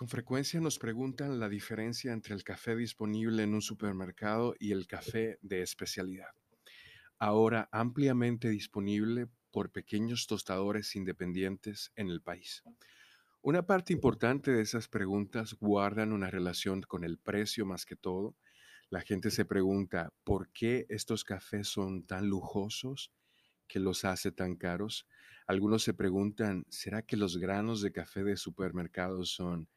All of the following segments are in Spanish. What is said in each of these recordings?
Con frecuencia nos preguntan la diferencia entre el café disponible en un supermercado y el café de especialidad, ahora ampliamente disponible por pequeños tostadores independientes en el país. Una parte importante de esas preguntas guardan una relación con el precio más que todo. La gente se pregunta, ¿por qué estos cafés son tan lujosos que los hace tan caros? Algunos se preguntan, ¿será que los granos de café de supermercados son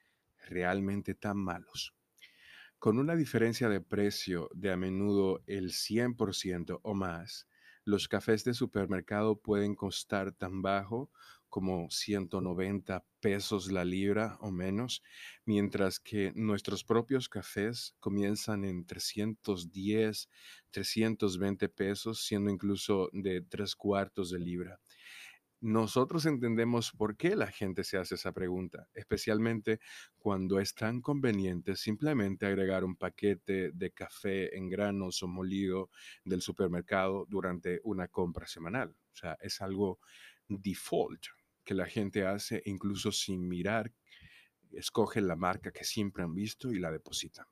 realmente tan malos? Con una diferencia de precio de a menudo el 100% o más, los cafés de supermercado pueden costar tan bajo como 190 pesos la libra o menos, mientras que nuestros propios cafés comienzan en 310, 320 pesos, siendo incluso de tres cuartos de libra. Nosotros entendemos por qué la gente se hace esa pregunta, especialmente cuando es tan conveniente simplemente agregar un paquete de café en granos o molido del supermercado durante una compra semanal. O sea, es algo default que la gente hace incluso sin mirar, escoge la marca que siempre han visto y la deposita.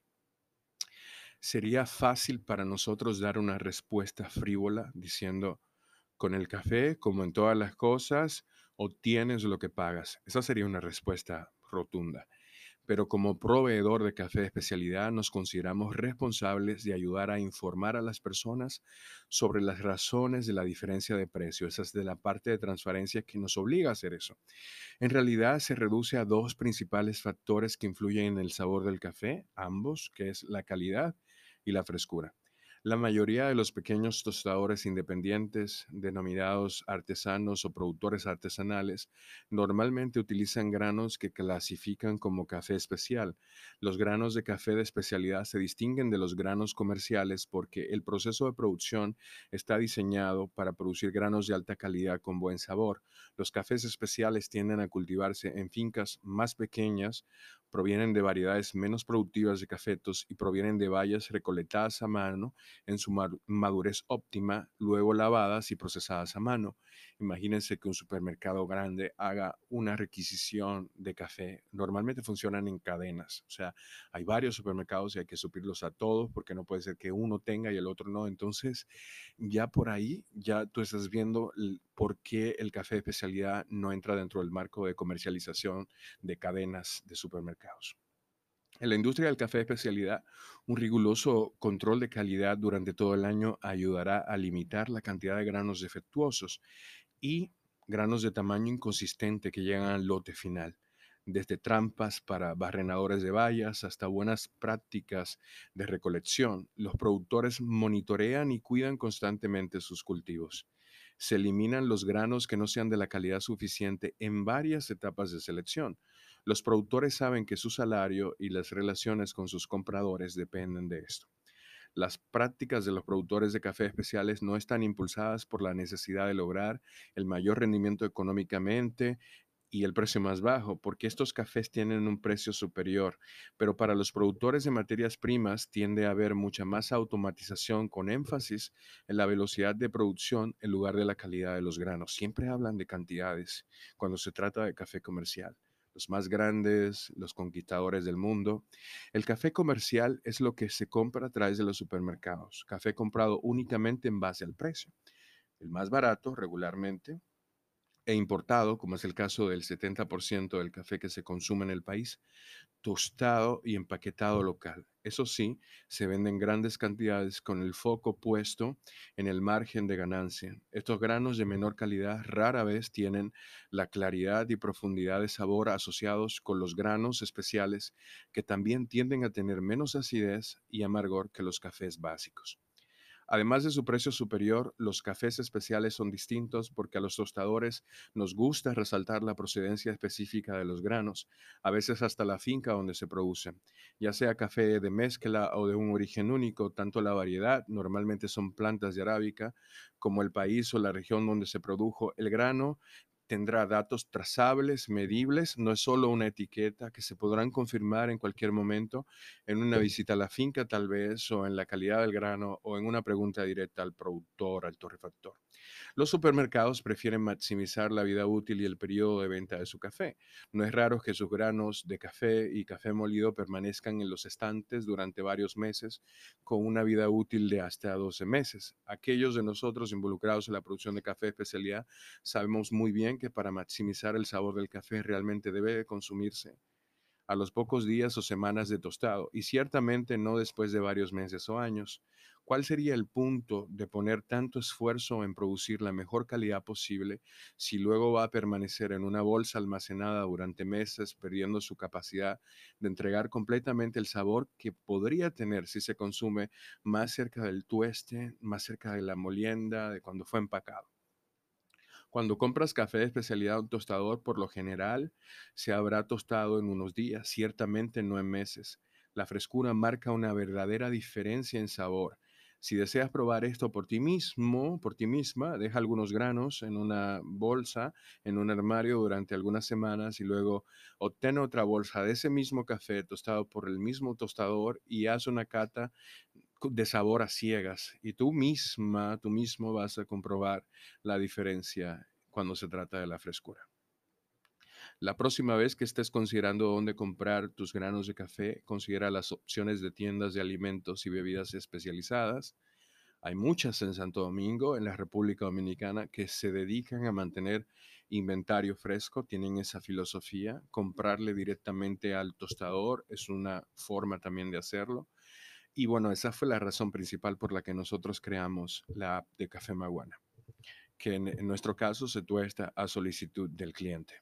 Sería fácil para nosotros dar una respuesta frívola diciendo, con el café, como en todas las cosas, obtienes lo que pagas. Esa sería una respuesta rotunda. Pero como proveedor de café de especialidad nos consideramos responsables de ayudar a informar a las personas sobre las razones de la diferencia de precio. Esa es de la parte de transparencia que nos obliga a hacer eso. En realidad se reduce a dos principales factores que influyen en el sabor del café, ambos, que es la calidad y la frescura. La mayoría de los pequeños tostadores independientes, denominados artesanos o productores artesanales, normalmente utilizan granos que clasifican como café especial. Los granos de café de especialidad se distinguen de los granos comerciales porque el proceso de producción está diseñado para producir granos de alta calidad con buen sabor. Los cafés especiales tienden a cultivarse en fincas más pequeñas provienen de variedades menos productivas de cafetos y provienen de bayas recolectadas a mano en su madurez óptima, luego lavadas y procesadas a mano. Imagínense que un supermercado grande haga una requisición de café. Normalmente funcionan en cadenas, o sea, hay varios supermercados y hay que suplirlos a todos porque no puede ser que uno tenga y el otro no. Entonces, ya por ahí, ya tú estás viendo por qué el café de especialidad no entra dentro del marco de comercialización de cadenas de supermercados. En la industria del café de especialidad, un riguroso control de calidad durante todo el año ayudará a limitar la cantidad de granos defectuosos y granos de tamaño inconsistente que llegan al lote final desde trampas para barrenadores de vallas hasta buenas prácticas de recolección. Los productores monitorean y cuidan constantemente sus cultivos se eliminan los granos que no sean de la calidad suficiente en varias etapas de selección. Los productores saben que su salario y las relaciones con sus compradores dependen de esto. Las prácticas de los productores de café especiales no están impulsadas por la necesidad de lograr el mayor rendimiento económicamente y el precio más bajo, porque estos cafés tienen un precio superior, pero para los productores de materias primas tiende a haber mucha más automatización con énfasis en la velocidad de producción en lugar de la calidad de los granos. Siempre hablan de cantidades cuando se trata de café comercial. Los más grandes, los conquistadores del mundo. El café comercial es lo que se compra a través de los supermercados. Café comprado únicamente en base al precio. El más barato regularmente e importado, como es el caso del 70% del café que se consume en el país, tostado y empaquetado local. Eso sí, se vende en grandes cantidades con el foco puesto en el margen de ganancia. Estos granos de menor calidad rara vez tienen la claridad y profundidad de sabor asociados con los granos especiales que también tienden a tener menos acidez y amargor que los cafés básicos. Además de su precio superior, los cafés especiales son distintos porque a los tostadores nos gusta resaltar la procedencia específica de los granos, a veces hasta la finca donde se producen. Ya sea café de mezcla o de un origen único, tanto la variedad, normalmente son plantas de arábica, como el país o la región donde se produjo el grano, tendrá datos trazables, medibles, no es solo una etiqueta que se podrán confirmar en cualquier momento en una visita a la finca tal vez o en la calidad del grano o en una pregunta directa al productor, al torrefactor. Los supermercados prefieren maximizar la vida útil y el periodo de venta de su café. No es raro que sus granos de café y café molido permanezcan en los estantes durante varios meses con una vida útil de hasta 12 meses. Aquellos de nosotros involucrados en la producción de café de especialidad sabemos muy bien para maximizar el sabor del café realmente debe consumirse a los pocos días o semanas de tostado y ciertamente no después de varios meses o años. ¿Cuál sería el punto de poner tanto esfuerzo en producir la mejor calidad posible si luego va a permanecer en una bolsa almacenada durante meses, perdiendo su capacidad de entregar completamente el sabor que podría tener si se consume más cerca del tueste, más cerca de la molienda, de cuando fue empacado? Cuando compras café de especialidad a un tostador, por lo general se habrá tostado en unos días, ciertamente no en meses. La frescura marca una verdadera diferencia en sabor. Si deseas probar esto por ti mismo, por ti misma, deja algunos granos en una bolsa, en un armario durante algunas semanas y luego obtén otra bolsa de ese mismo café tostado por el mismo tostador y haz una cata de sabor a ciegas y tú misma, tú mismo vas a comprobar la diferencia cuando se trata de la frescura. La próxima vez que estés considerando dónde comprar tus granos de café, considera las opciones de tiendas de alimentos y bebidas especializadas. Hay muchas en Santo Domingo, en la República Dominicana, que se dedican a mantener inventario fresco, tienen esa filosofía. Comprarle directamente al tostador es una forma también de hacerlo. Y bueno, esa fue la razón principal por la que nosotros creamos la app de Café Maguana, que en, nuestro caso se tuesta a solicitud del cliente.